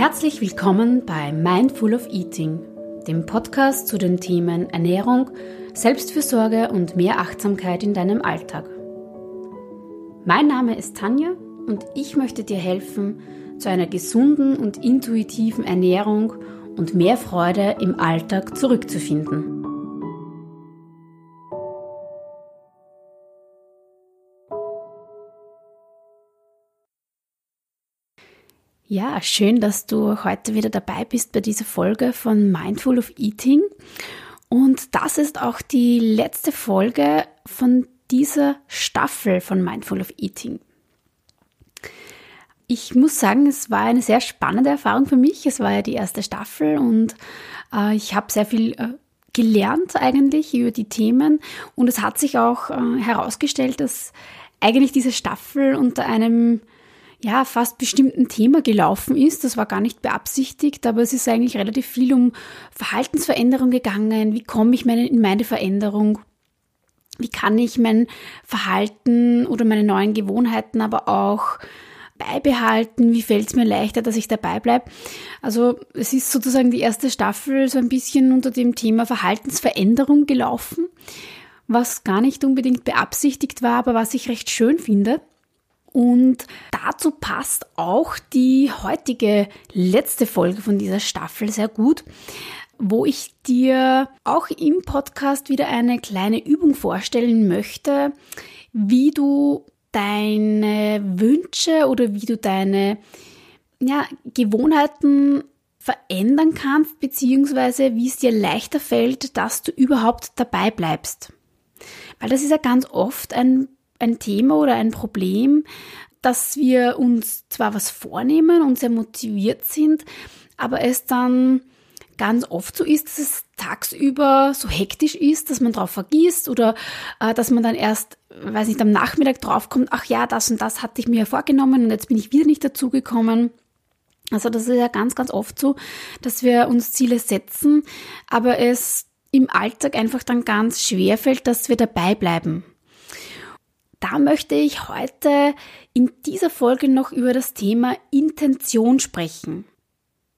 Herzlich willkommen bei Mindful of Eating, dem Podcast zu den Themen Ernährung, Selbstfürsorge und mehr Achtsamkeit in deinem Alltag. Mein Name ist Tanja und ich möchte dir helfen, zu einer gesunden und intuitiven Ernährung und mehr Freude im Alltag zurückzufinden. Ja, schön, dass du heute wieder dabei bist bei dieser Folge von Mindful of Eating. Und das ist auch die letzte Folge von dieser Staffel von Mindful of Eating. Ich muss sagen, es war eine sehr spannende Erfahrung für mich. Es war ja die erste Staffel und äh, ich habe sehr viel äh, gelernt eigentlich über die Themen und es hat sich auch äh, herausgestellt, dass eigentlich diese Staffel unter einem ja, fast bestimmten Thema gelaufen ist. Das war gar nicht beabsichtigt, aber es ist eigentlich relativ viel um Verhaltensveränderung gegangen. Wie komme ich meine, in meine Veränderung? Wie kann ich mein Verhalten oder meine neuen Gewohnheiten aber auch beibehalten? Wie fällt es mir leichter, dass ich dabei bleibe? Also es ist sozusagen die erste Staffel so ein bisschen unter dem Thema Verhaltensveränderung gelaufen, was gar nicht unbedingt beabsichtigt war, aber was ich recht schön finde. Und dazu passt auch die heutige letzte Folge von dieser Staffel sehr gut, wo ich dir auch im Podcast wieder eine kleine Übung vorstellen möchte, wie du deine Wünsche oder wie du deine ja, Gewohnheiten verändern kannst, beziehungsweise wie es dir leichter fällt, dass du überhaupt dabei bleibst. Weil das ist ja ganz oft ein ein Thema oder ein Problem, dass wir uns zwar was vornehmen und sehr motiviert sind, aber es dann ganz oft so ist, dass es tagsüber so hektisch ist, dass man drauf vergisst oder äh, dass man dann erst, weiß nicht, am Nachmittag draufkommt, ach ja, das und das hatte ich mir vorgenommen und jetzt bin ich wieder nicht dazugekommen. Also das ist ja ganz, ganz oft so, dass wir uns Ziele setzen, aber es im Alltag einfach dann ganz schwer fällt, dass wir dabei bleiben da möchte ich heute in dieser Folge noch über das Thema Intention sprechen.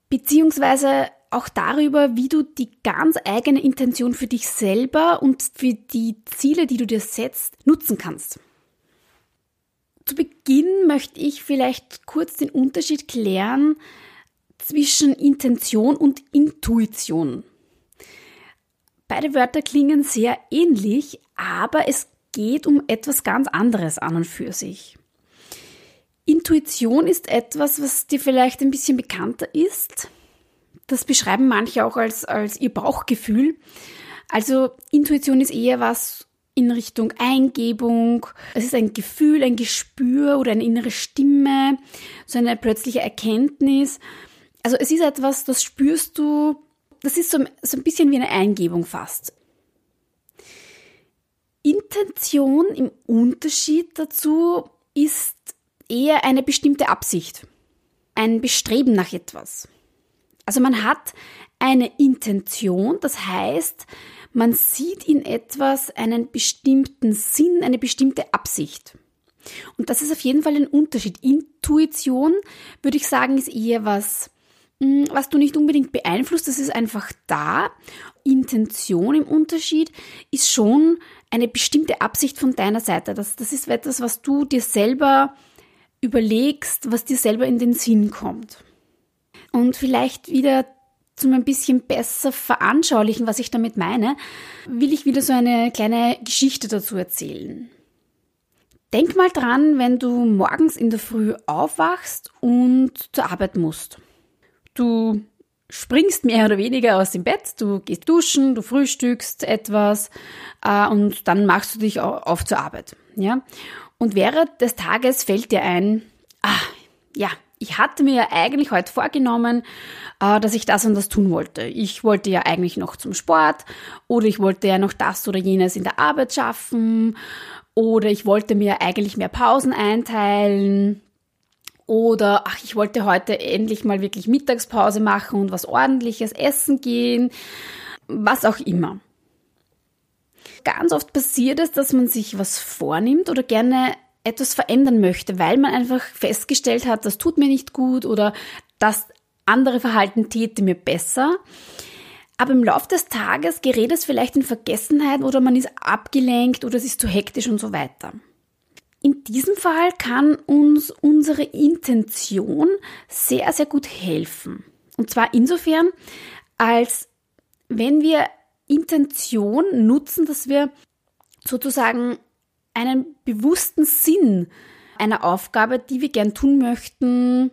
Beziehungsweise auch darüber, wie du die ganz eigene Intention für dich selber und für die Ziele, die du dir setzt, nutzen kannst. Zu Beginn möchte ich vielleicht kurz den Unterschied klären zwischen Intention und Intuition. Beide Wörter klingen sehr ähnlich, aber es geht um etwas ganz anderes an und für sich. Intuition ist etwas, was dir vielleicht ein bisschen bekannter ist. Das beschreiben manche auch als, als ihr Bauchgefühl. Also Intuition ist eher was in Richtung Eingebung. Es ist ein Gefühl, ein Gespür oder eine innere Stimme, so eine plötzliche Erkenntnis. Also es ist etwas, das spürst du, das ist so, so ein bisschen wie eine Eingebung fast. Intention im Unterschied dazu ist eher eine bestimmte Absicht, ein Bestreben nach etwas. Also man hat eine Intention, das heißt, man sieht in etwas einen bestimmten Sinn, eine bestimmte Absicht. Und das ist auf jeden Fall ein Unterschied. Intuition, würde ich sagen, ist eher was, hm, was du nicht unbedingt beeinflusst, das ist einfach da. Intention im Unterschied ist schon eine bestimmte Absicht von deiner Seite. Das, das ist etwas, was du dir selber überlegst, was dir selber in den Sinn kommt. Und vielleicht wieder zum ein bisschen besser veranschaulichen, was ich damit meine, will ich wieder so eine kleine Geschichte dazu erzählen. Denk mal dran, wenn du morgens in der Früh aufwachst und zur Arbeit musst. Du springst mehr oder weniger aus dem Bett, du gehst duschen, du frühstückst etwas äh, und dann machst du dich auf zur Arbeit. Ja? Und während des Tages fällt dir ein, ah, ja, ich hatte mir ja eigentlich heute vorgenommen, äh, dass ich das und das tun wollte. Ich wollte ja eigentlich noch zum Sport oder ich wollte ja noch das oder jenes in der Arbeit schaffen oder ich wollte mir eigentlich mehr Pausen einteilen oder, ach, ich wollte heute endlich mal wirklich Mittagspause machen und was ordentliches essen gehen. Was auch immer. Ganz oft passiert es, dass man sich was vornimmt oder gerne etwas verändern möchte, weil man einfach festgestellt hat, das tut mir nicht gut oder das andere Verhalten täte mir besser. Aber im Laufe des Tages gerät es vielleicht in Vergessenheit oder man ist abgelenkt oder es ist zu hektisch und so weiter. In diesem Fall kann uns unsere Intention sehr, sehr gut helfen. Und zwar insofern, als wenn wir Intention nutzen, dass wir sozusagen einen bewussten Sinn einer Aufgabe, die wir gern tun möchten,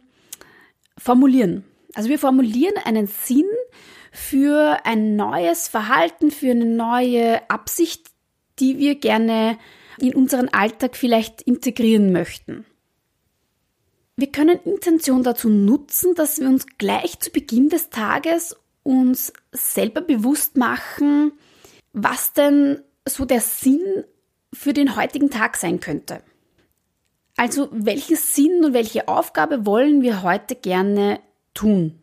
formulieren. Also wir formulieren einen Sinn für ein neues Verhalten, für eine neue Absicht, die wir gerne in unseren Alltag vielleicht integrieren möchten. Wir können Intention dazu nutzen, dass wir uns gleich zu Beginn des Tages uns selber bewusst machen, was denn so der Sinn für den heutigen Tag sein könnte. Also welchen Sinn und welche Aufgabe wollen wir heute gerne tun?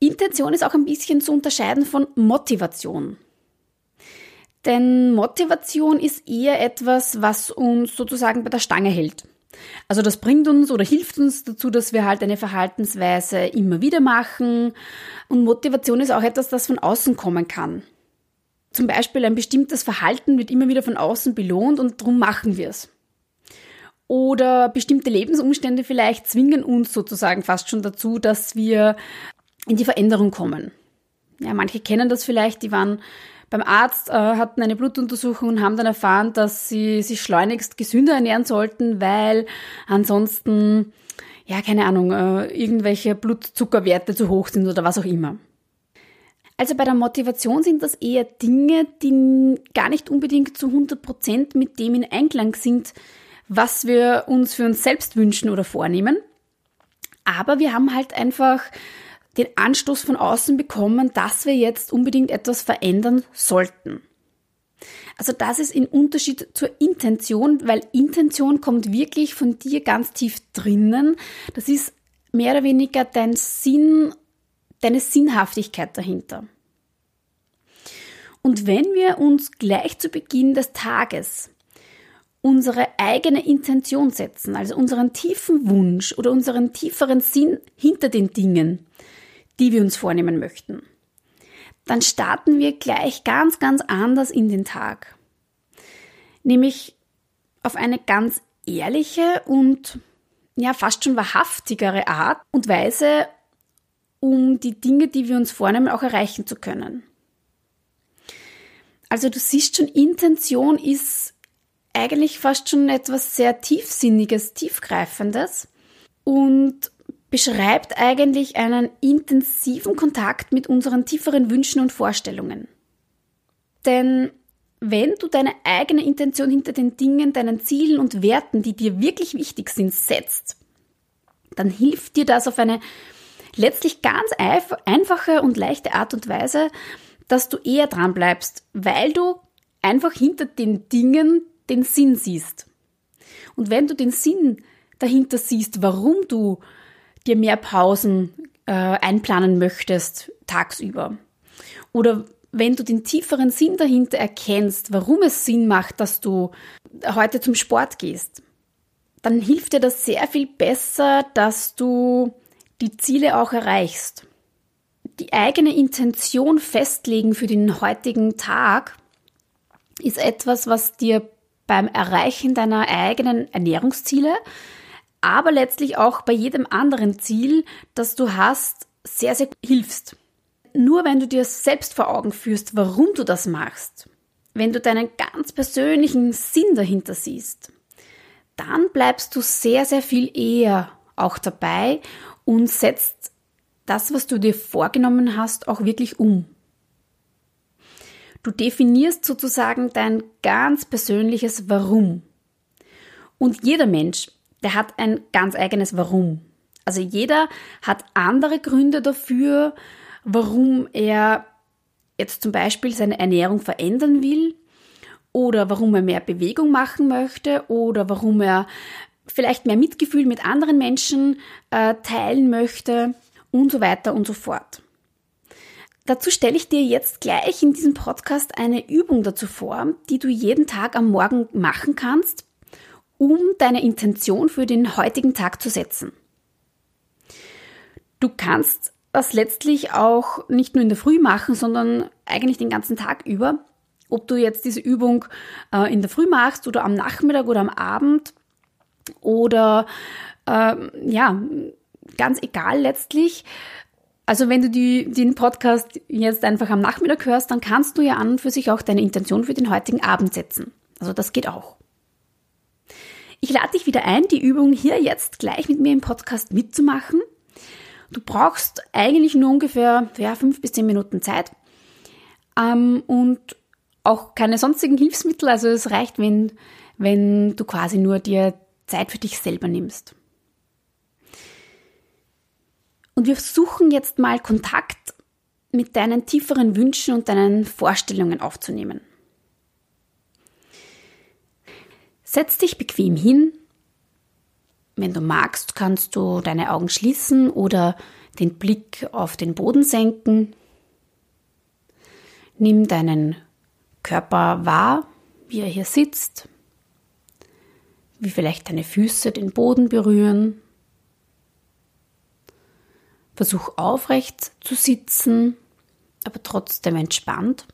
Intention ist auch ein bisschen zu unterscheiden von Motivation. Denn Motivation ist eher etwas, was uns sozusagen bei der Stange hält. Also das bringt uns oder hilft uns dazu, dass wir halt eine Verhaltensweise immer wieder machen. Und Motivation ist auch etwas, das von außen kommen kann. Zum Beispiel ein bestimmtes Verhalten wird immer wieder von außen belohnt und darum machen wir es. Oder bestimmte Lebensumstände vielleicht zwingen uns sozusagen fast schon dazu, dass wir in die Veränderung kommen. Ja, manche kennen das vielleicht, die waren beim Arzt, äh, hatten eine Blutuntersuchung und haben dann erfahren, dass sie sich schleunigst gesünder ernähren sollten, weil ansonsten, ja, keine Ahnung, äh, irgendwelche Blutzuckerwerte zu hoch sind oder was auch immer. Also bei der Motivation sind das eher Dinge, die gar nicht unbedingt zu 100 Prozent mit dem in Einklang sind, was wir uns für uns selbst wünschen oder vornehmen. Aber wir haben halt einfach den Anstoß von außen bekommen, dass wir jetzt unbedingt etwas verändern sollten. Also das ist in Unterschied zur Intention, weil Intention kommt wirklich von dir ganz tief drinnen. Das ist mehr oder weniger dein Sinn, deine Sinnhaftigkeit dahinter. Und wenn wir uns gleich zu Beginn des Tages unsere eigene Intention setzen, also unseren tiefen Wunsch oder unseren tieferen Sinn hinter den Dingen, die wir uns vornehmen möchten, dann starten wir gleich ganz, ganz anders in den Tag. Nämlich auf eine ganz ehrliche und ja fast schon wahrhaftigere Art und Weise, um die Dinge, die wir uns vornehmen, auch erreichen zu können. Also du siehst schon, Intention ist eigentlich fast schon etwas sehr tiefsinniges, tiefgreifendes und beschreibt eigentlich einen intensiven Kontakt mit unseren tieferen Wünschen und Vorstellungen. Denn wenn du deine eigene Intention hinter den Dingen, deinen Zielen und Werten, die dir wirklich wichtig sind, setzt, dann hilft dir das auf eine letztlich ganz einfache und leichte Art und Weise, dass du eher dran bleibst, weil du einfach hinter den Dingen den Sinn siehst. Und wenn du den Sinn dahinter siehst, warum du dir mehr Pausen äh, einplanen möchtest tagsüber. Oder wenn du den tieferen Sinn dahinter erkennst, warum es Sinn macht, dass du heute zum Sport gehst, dann hilft dir das sehr viel besser, dass du die Ziele auch erreichst. Die eigene Intention festlegen für den heutigen Tag ist etwas, was dir beim Erreichen deiner eigenen Ernährungsziele aber letztlich auch bei jedem anderen Ziel, das du hast, sehr, sehr hilfst. Nur wenn du dir selbst vor Augen führst, warum du das machst, wenn du deinen ganz persönlichen Sinn dahinter siehst, dann bleibst du sehr, sehr viel eher auch dabei und setzt das, was du dir vorgenommen hast, auch wirklich um. Du definierst sozusagen dein ganz persönliches Warum. Und jeder Mensch der hat ein ganz eigenes Warum. Also jeder hat andere Gründe dafür, warum er jetzt zum Beispiel seine Ernährung verändern will oder warum er mehr Bewegung machen möchte oder warum er vielleicht mehr Mitgefühl mit anderen Menschen äh, teilen möchte und so weiter und so fort. Dazu stelle ich dir jetzt gleich in diesem Podcast eine Übung dazu vor, die du jeden Tag am Morgen machen kannst, um deine Intention für den heutigen Tag zu setzen. Du kannst das letztlich auch nicht nur in der Früh machen, sondern eigentlich den ganzen Tag über. Ob du jetzt diese Übung äh, in der Früh machst oder am Nachmittag oder am Abend oder äh, ja, ganz egal letztlich. Also wenn du die, den Podcast jetzt einfach am Nachmittag hörst, dann kannst du ja an und für sich auch deine Intention für den heutigen Abend setzen. Also das geht auch. Ich lade dich wieder ein, die Übung hier jetzt gleich mit mir im Podcast mitzumachen. Du brauchst eigentlich nur ungefähr ja, fünf bis zehn Minuten Zeit ähm, und auch keine sonstigen Hilfsmittel. Also es reicht, wenn, wenn du quasi nur dir Zeit für dich selber nimmst. Und wir suchen jetzt mal Kontakt mit deinen tieferen Wünschen und deinen Vorstellungen aufzunehmen. Setz dich bequem hin. Wenn du magst, kannst du deine Augen schließen oder den Blick auf den Boden senken. Nimm deinen Körper wahr, wie er hier sitzt, wie vielleicht deine Füße den Boden berühren. Versuch aufrecht zu sitzen, aber trotzdem entspannt.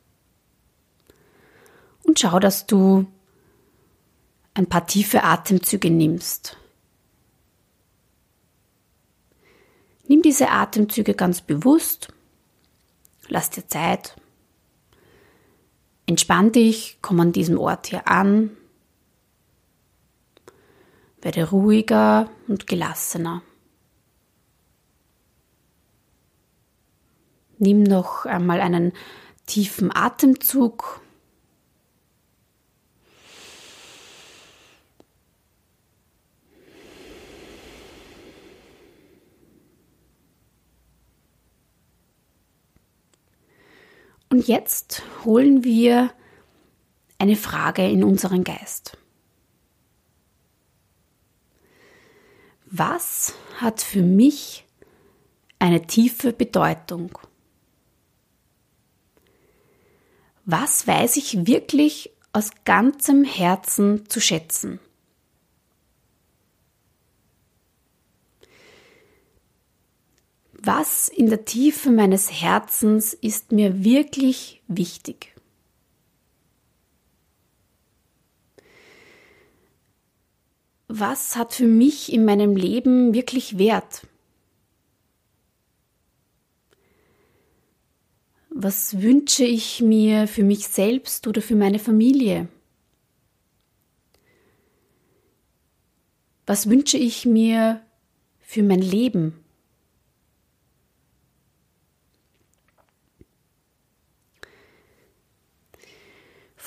Und schau, dass du ein paar tiefe Atemzüge nimmst. Nimm diese Atemzüge ganz bewusst. Lass dir Zeit. Entspann dich, komm an diesem Ort hier an. Werde ruhiger und gelassener. Nimm noch einmal einen tiefen Atemzug. Und jetzt holen wir eine Frage in unseren Geist. Was hat für mich eine tiefe Bedeutung? Was weiß ich wirklich aus ganzem Herzen zu schätzen? Was in der Tiefe meines Herzens ist mir wirklich wichtig? Was hat für mich in meinem Leben wirklich Wert? Was wünsche ich mir für mich selbst oder für meine Familie? Was wünsche ich mir für mein Leben?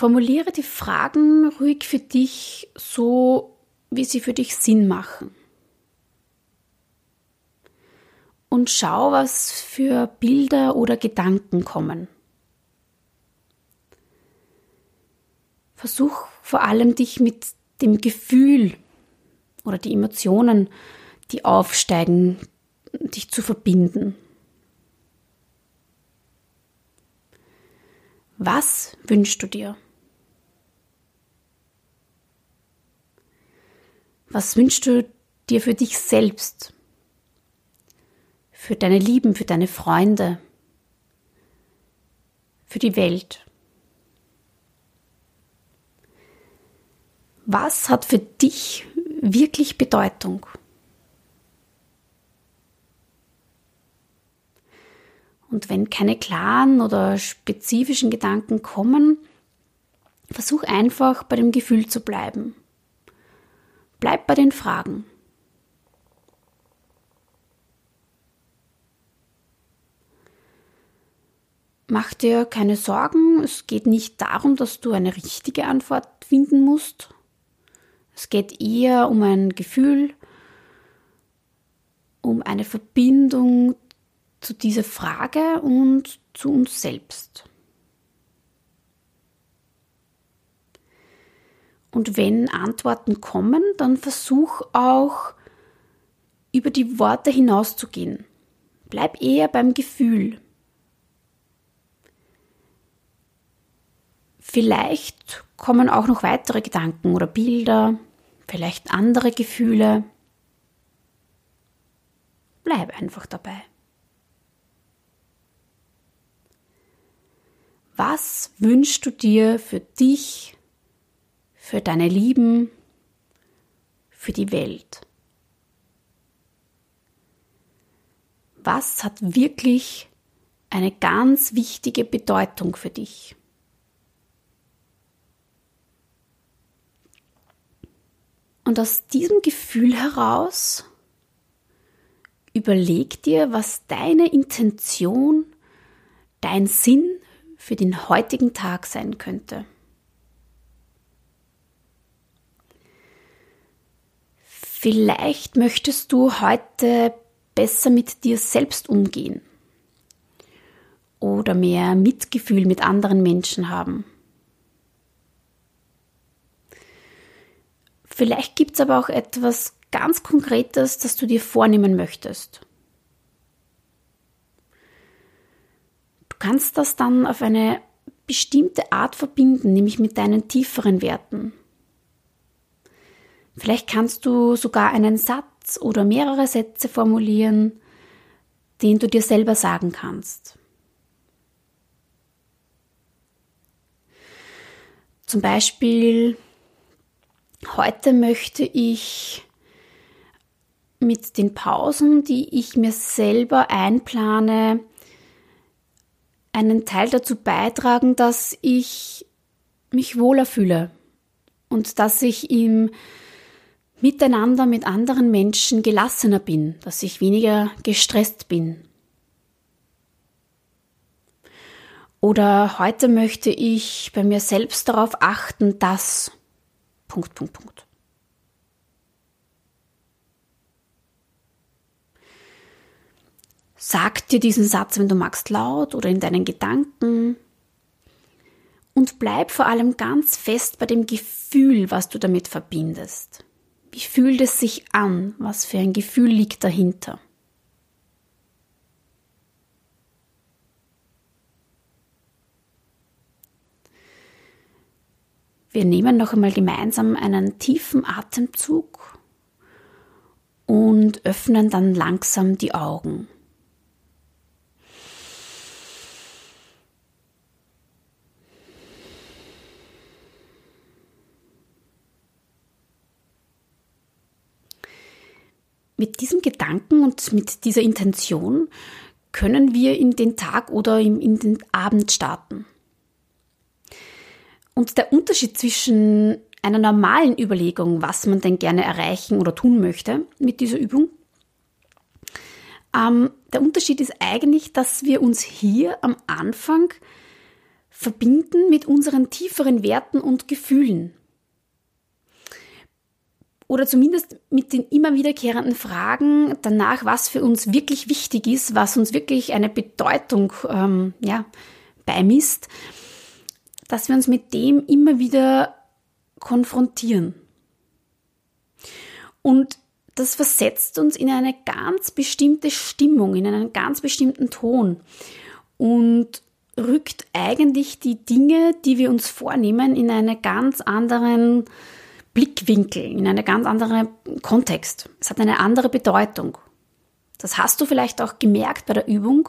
Formuliere die Fragen ruhig für dich so, wie sie für dich Sinn machen. Und schau, was für Bilder oder Gedanken kommen. Versuch vor allem dich mit dem Gefühl oder die Emotionen, die aufsteigen, dich zu verbinden. Was wünschst du dir? Was wünschst du dir für dich selbst? Für deine Lieben, für deine Freunde? Für die Welt? Was hat für dich wirklich Bedeutung? Und wenn keine klaren oder spezifischen Gedanken kommen, versuch einfach bei dem Gefühl zu bleiben. Bleib bei den Fragen. Mach dir keine Sorgen, es geht nicht darum, dass du eine richtige Antwort finden musst. Es geht eher um ein Gefühl, um eine Verbindung zu dieser Frage und zu uns selbst. Und wenn Antworten kommen, dann versuch auch über die Worte hinauszugehen. Bleib eher beim Gefühl. Vielleicht kommen auch noch weitere Gedanken oder Bilder, vielleicht andere Gefühle. Bleib einfach dabei. Was wünschst du dir für dich für deine Lieben, für die Welt? Was hat wirklich eine ganz wichtige Bedeutung für dich? Und aus diesem Gefühl heraus überleg dir, was deine Intention, dein Sinn für den heutigen Tag sein könnte. Vielleicht möchtest du heute besser mit dir selbst umgehen oder mehr Mitgefühl mit anderen Menschen haben. Vielleicht gibt es aber auch etwas ganz Konkretes, das du dir vornehmen möchtest. Du kannst das dann auf eine bestimmte Art verbinden, nämlich mit deinen tieferen Werten. Vielleicht kannst du sogar einen Satz oder mehrere Sätze formulieren, den du dir selber sagen kannst. Zum Beispiel, Heute möchte ich mit den Pausen, die ich mir selber einplane, einen Teil dazu beitragen, dass ich mich wohler fühle und dass ich im Miteinander mit anderen Menschen gelassener bin, dass ich weniger gestresst bin. Oder heute möchte ich bei mir selbst darauf achten, dass Punkt, Punkt, Punkt. Sag dir diesen Satz, wenn du magst, laut oder in deinen Gedanken. Und bleib vor allem ganz fest bei dem Gefühl, was du damit verbindest. Wie fühlt es sich an? Was für ein Gefühl liegt dahinter? Wir nehmen noch einmal gemeinsam einen tiefen Atemzug und öffnen dann langsam die Augen. Mit diesem Gedanken und mit dieser Intention können wir in den Tag oder in den Abend starten. Und der Unterschied zwischen einer normalen Überlegung, was man denn gerne erreichen oder tun möchte mit dieser Übung, ähm, der Unterschied ist eigentlich, dass wir uns hier am Anfang verbinden mit unseren tieferen Werten und Gefühlen. Oder zumindest mit den immer wiederkehrenden Fragen danach, was für uns wirklich wichtig ist, was uns wirklich eine Bedeutung ähm, ja, beimisst dass wir uns mit dem immer wieder konfrontieren. Und das versetzt uns in eine ganz bestimmte Stimmung, in einen ganz bestimmten Ton und rückt eigentlich die Dinge, die wir uns vornehmen, in einen ganz anderen Blickwinkel, in einen ganz anderen Kontext. Es hat eine andere Bedeutung. Das hast du vielleicht auch gemerkt bei der Übung,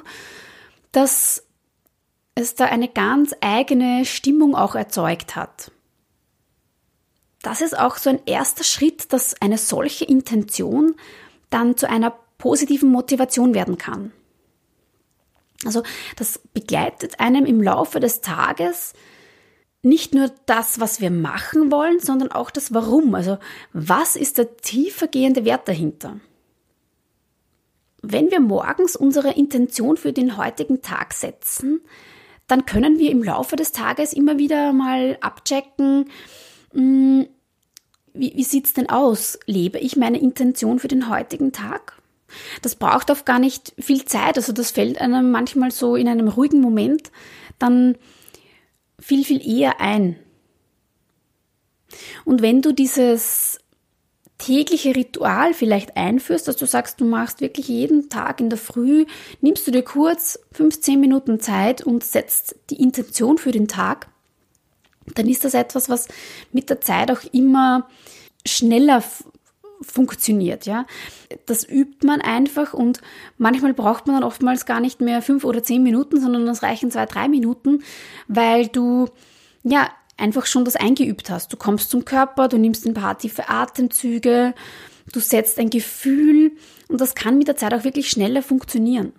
dass es da eine ganz eigene Stimmung auch erzeugt hat. Das ist auch so ein erster Schritt, dass eine solche Intention dann zu einer positiven Motivation werden kann. Also das begleitet einem im Laufe des Tages nicht nur das, was wir machen wollen, sondern auch das Warum. Also was ist der tiefergehende Wert dahinter? Wenn wir morgens unsere Intention für den heutigen Tag setzen, dann können wir im Laufe des Tages immer wieder mal abchecken, hm, wie, wie sieht es denn aus? Lebe ich meine Intention für den heutigen Tag? Das braucht oft gar nicht viel Zeit, also das fällt einem manchmal so in einem ruhigen Moment dann viel, viel eher ein. Und wenn du dieses tägliche Ritual vielleicht einführst, dass du sagst, du machst wirklich jeden Tag in der Früh, nimmst du dir kurz 15 Minuten Zeit und setzt die Intention für den Tag, dann ist das etwas, was mit der Zeit auch immer schneller funktioniert, ja. Das übt man einfach und manchmal braucht man dann oftmals gar nicht mehr fünf oder zehn Minuten, sondern es reichen zwei, drei Minuten, weil du, ja, einfach schon das eingeübt hast. Du kommst zum Körper, du nimmst ein paar tiefe Atemzüge, du setzt ein Gefühl und das kann mit der Zeit auch wirklich schneller funktionieren.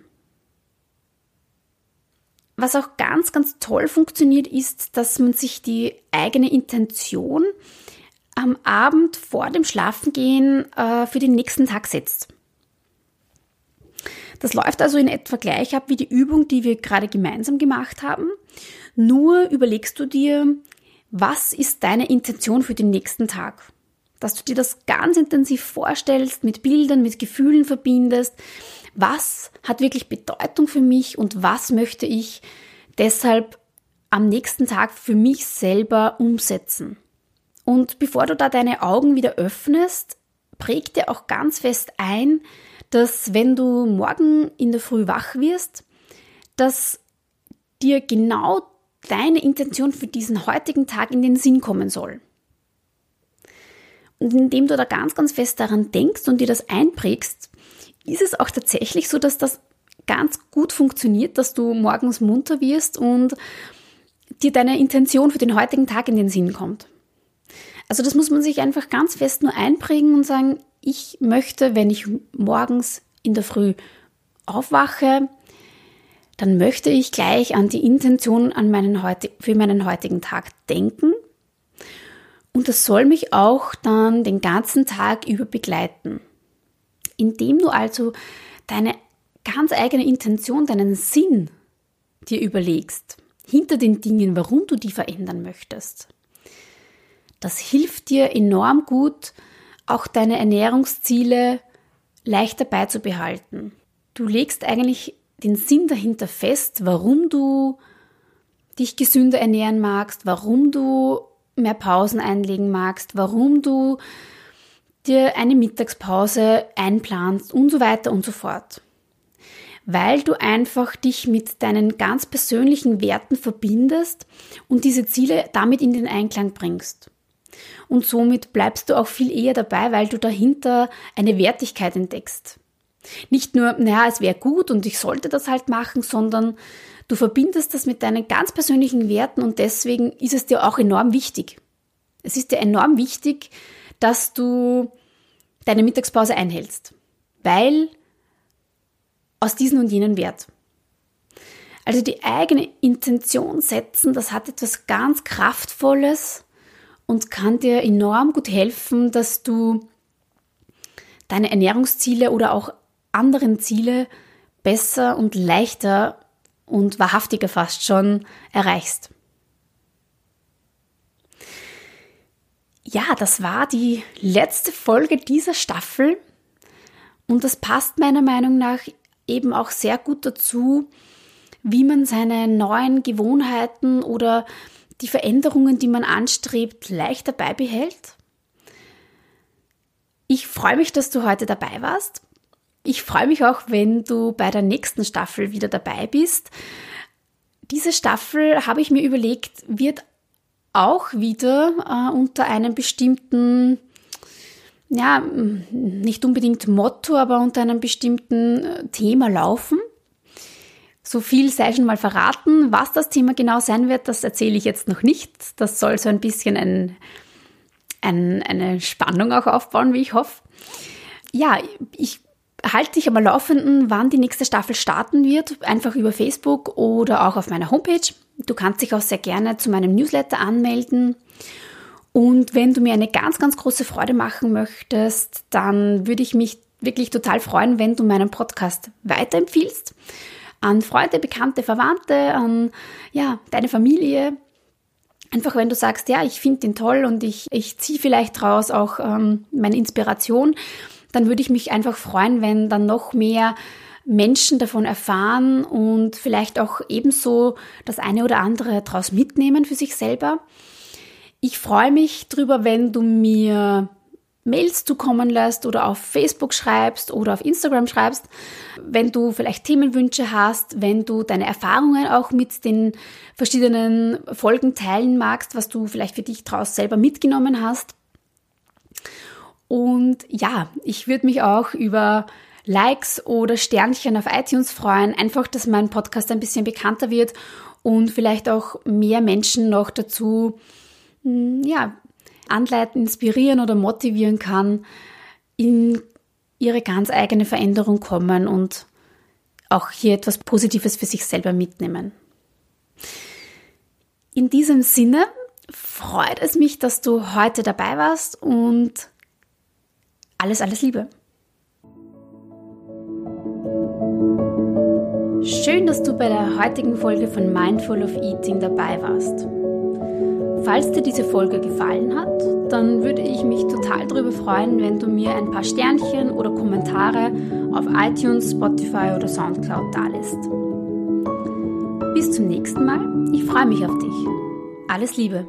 Was auch ganz, ganz toll funktioniert, ist, dass man sich die eigene Intention am Abend vor dem Schlafengehen äh, für den nächsten Tag setzt. Das läuft also in etwa gleich ab wie die Übung, die wir gerade gemeinsam gemacht haben. Nur überlegst du dir, was ist deine Intention für den nächsten Tag? Dass du dir das ganz intensiv vorstellst, mit Bildern, mit Gefühlen verbindest. Was hat wirklich Bedeutung für mich und was möchte ich deshalb am nächsten Tag für mich selber umsetzen? Und bevor du da deine Augen wieder öffnest, präg dir auch ganz fest ein, dass wenn du morgen in der Früh wach wirst, dass dir genau deine Intention für diesen heutigen Tag in den Sinn kommen soll. Und indem du da ganz, ganz fest daran denkst und dir das einprägst, ist es auch tatsächlich so, dass das ganz gut funktioniert, dass du morgens munter wirst und dir deine Intention für den heutigen Tag in den Sinn kommt. Also das muss man sich einfach ganz fest nur einprägen und sagen, ich möchte, wenn ich morgens in der Früh aufwache, dann möchte ich gleich an die Intention an meinen für meinen heutigen Tag denken. Und das soll mich auch dann den ganzen Tag über begleiten. Indem du also deine ganz eigene Intention, deinen Sinn dir überlegst, hinter den Dingen, warum du die verändern möchtest. Das hilft dir enorm gut, auch deine Ernährungsziele leichter beizubehalten. Du legst eigentlich den Sinn dahinter fest, warum du dich gesünder ernähren magst, warum du mehr Pausen einlegen magst, warum du dir eine Mittagspause einplanst und so weiter und so fort. Weil du einfach dich mit deinen ganz persönlichen Werten verbindest und diese Ziele damit in den Einklang bringst. Und somit bleibst du auch viel eher dabei, weil du dahinter eine Wertigkeit entdeckst. Nicht nur, naja, es wäre gut und ich sollte das halt machen, sondern du verbindest das mit deinen ganz persönlichen Werten und deswegen ist es dir auch enorm wichtig. Es ist dir enorm wichtig, dass du deine Mittagspause einhältst, weil aus diesen und jenen Wert. Also die eigene Intention setzen, das hat etwas ganz Kraftvolles und kann dir enorm gut helfen, dass du deine Ernährungsziele oder auch anderen Ziele besser und leichter und wahrhaftiger fast schon erreichst. Ja, das war die letzte Folge dieser Staffel und das passt meiner Meinung nach eben auch sehr gut dazu, wie man seine neuen Gewohnheiten oder die Veränderungen, die man anstrebt, leichter beibehält. Ich freue mich, dass du heute dabei warst. Ich freue mich auch, wenn du bei der nächsten Staffel wieder dabei bist. Diese Staffel, habe ich mir überlegt, wird auch wieder äh, unter einem bestimmten, ja, nicht unbedingt Motto, aber unter einem bestimmten äh, Thema laufen. So viel sei schon mal verraten. Was das Thema genau sein wird, das erzähle ich jetzt noch nicht. Das soll so ein bisschen ein, ein, eine Spannung auch aufbauen, wie ich hoffe. Ja, ich halte dich aber laufenden, wann die nächste Staffel starten wird, einfach über Facebook oder auch auf meiner Homepage. Du kannst dich auch sehr gerne zu meinem Newsletter anmelden. Und wenn du mir eine ganz, ganz große Freude machen möchtest, dann würde ich mich wirklich total freuen, wenn du meinen Podcast weiterempfiehlst. An Freunde, Bekannte, Verwandte, an ja, deine Familie. Einfach wenn du sagst, ja, ich finde den toll und ich, ich ziehe vielleicht daraus auch ähm, meine Inspiration dann würde ich mich einfach freuen, wenn dann noch mehr Menschen davon erfahren und vielleicht auch ebenso das eine oder andere daraus mitnehmen für sich selber. Ich freue mich drüber, wenn du mir Mails zukommen lässt oder auf Facebook schreibst oder auf Instagram schreibst, wenn du vielleicht Themenwünsche hast, wenn du deine Erfahrungen auch mit den verschiedenen Folgen teilen magst, was du vielleicht für dich daraus selber mitgenommen hast. Und ja, ich würde mich auch über Likes oder Sternchen auf iTunes freuen, einfach, dass mein Podcast ein bisschen bekannter wird und vielleicht auch mehr Menschen noch dazu, hm, ja, anleiten, inspirieren oder motivieren kann, in ihre ganz eigene Veränderung kommen und auch hier etwas Positives für sich selber mitnehmen. In diesem Sinne freut es mich, dass du heute dabei warst und alles, alles Liebe. Schön, dass du bei der heutigen Folge von Mindful of Eating dabei warst. Falls dir diese Folge gefallen hat, dann würde ich mich total darüber freuen, wenn du mir ein paar Sternchen oder Kommentare auf iTunes, Spotify oder Soundcloud dalässt. Bis zum nächsten Mal. Ich freue mich auf dich. Alles Liebe.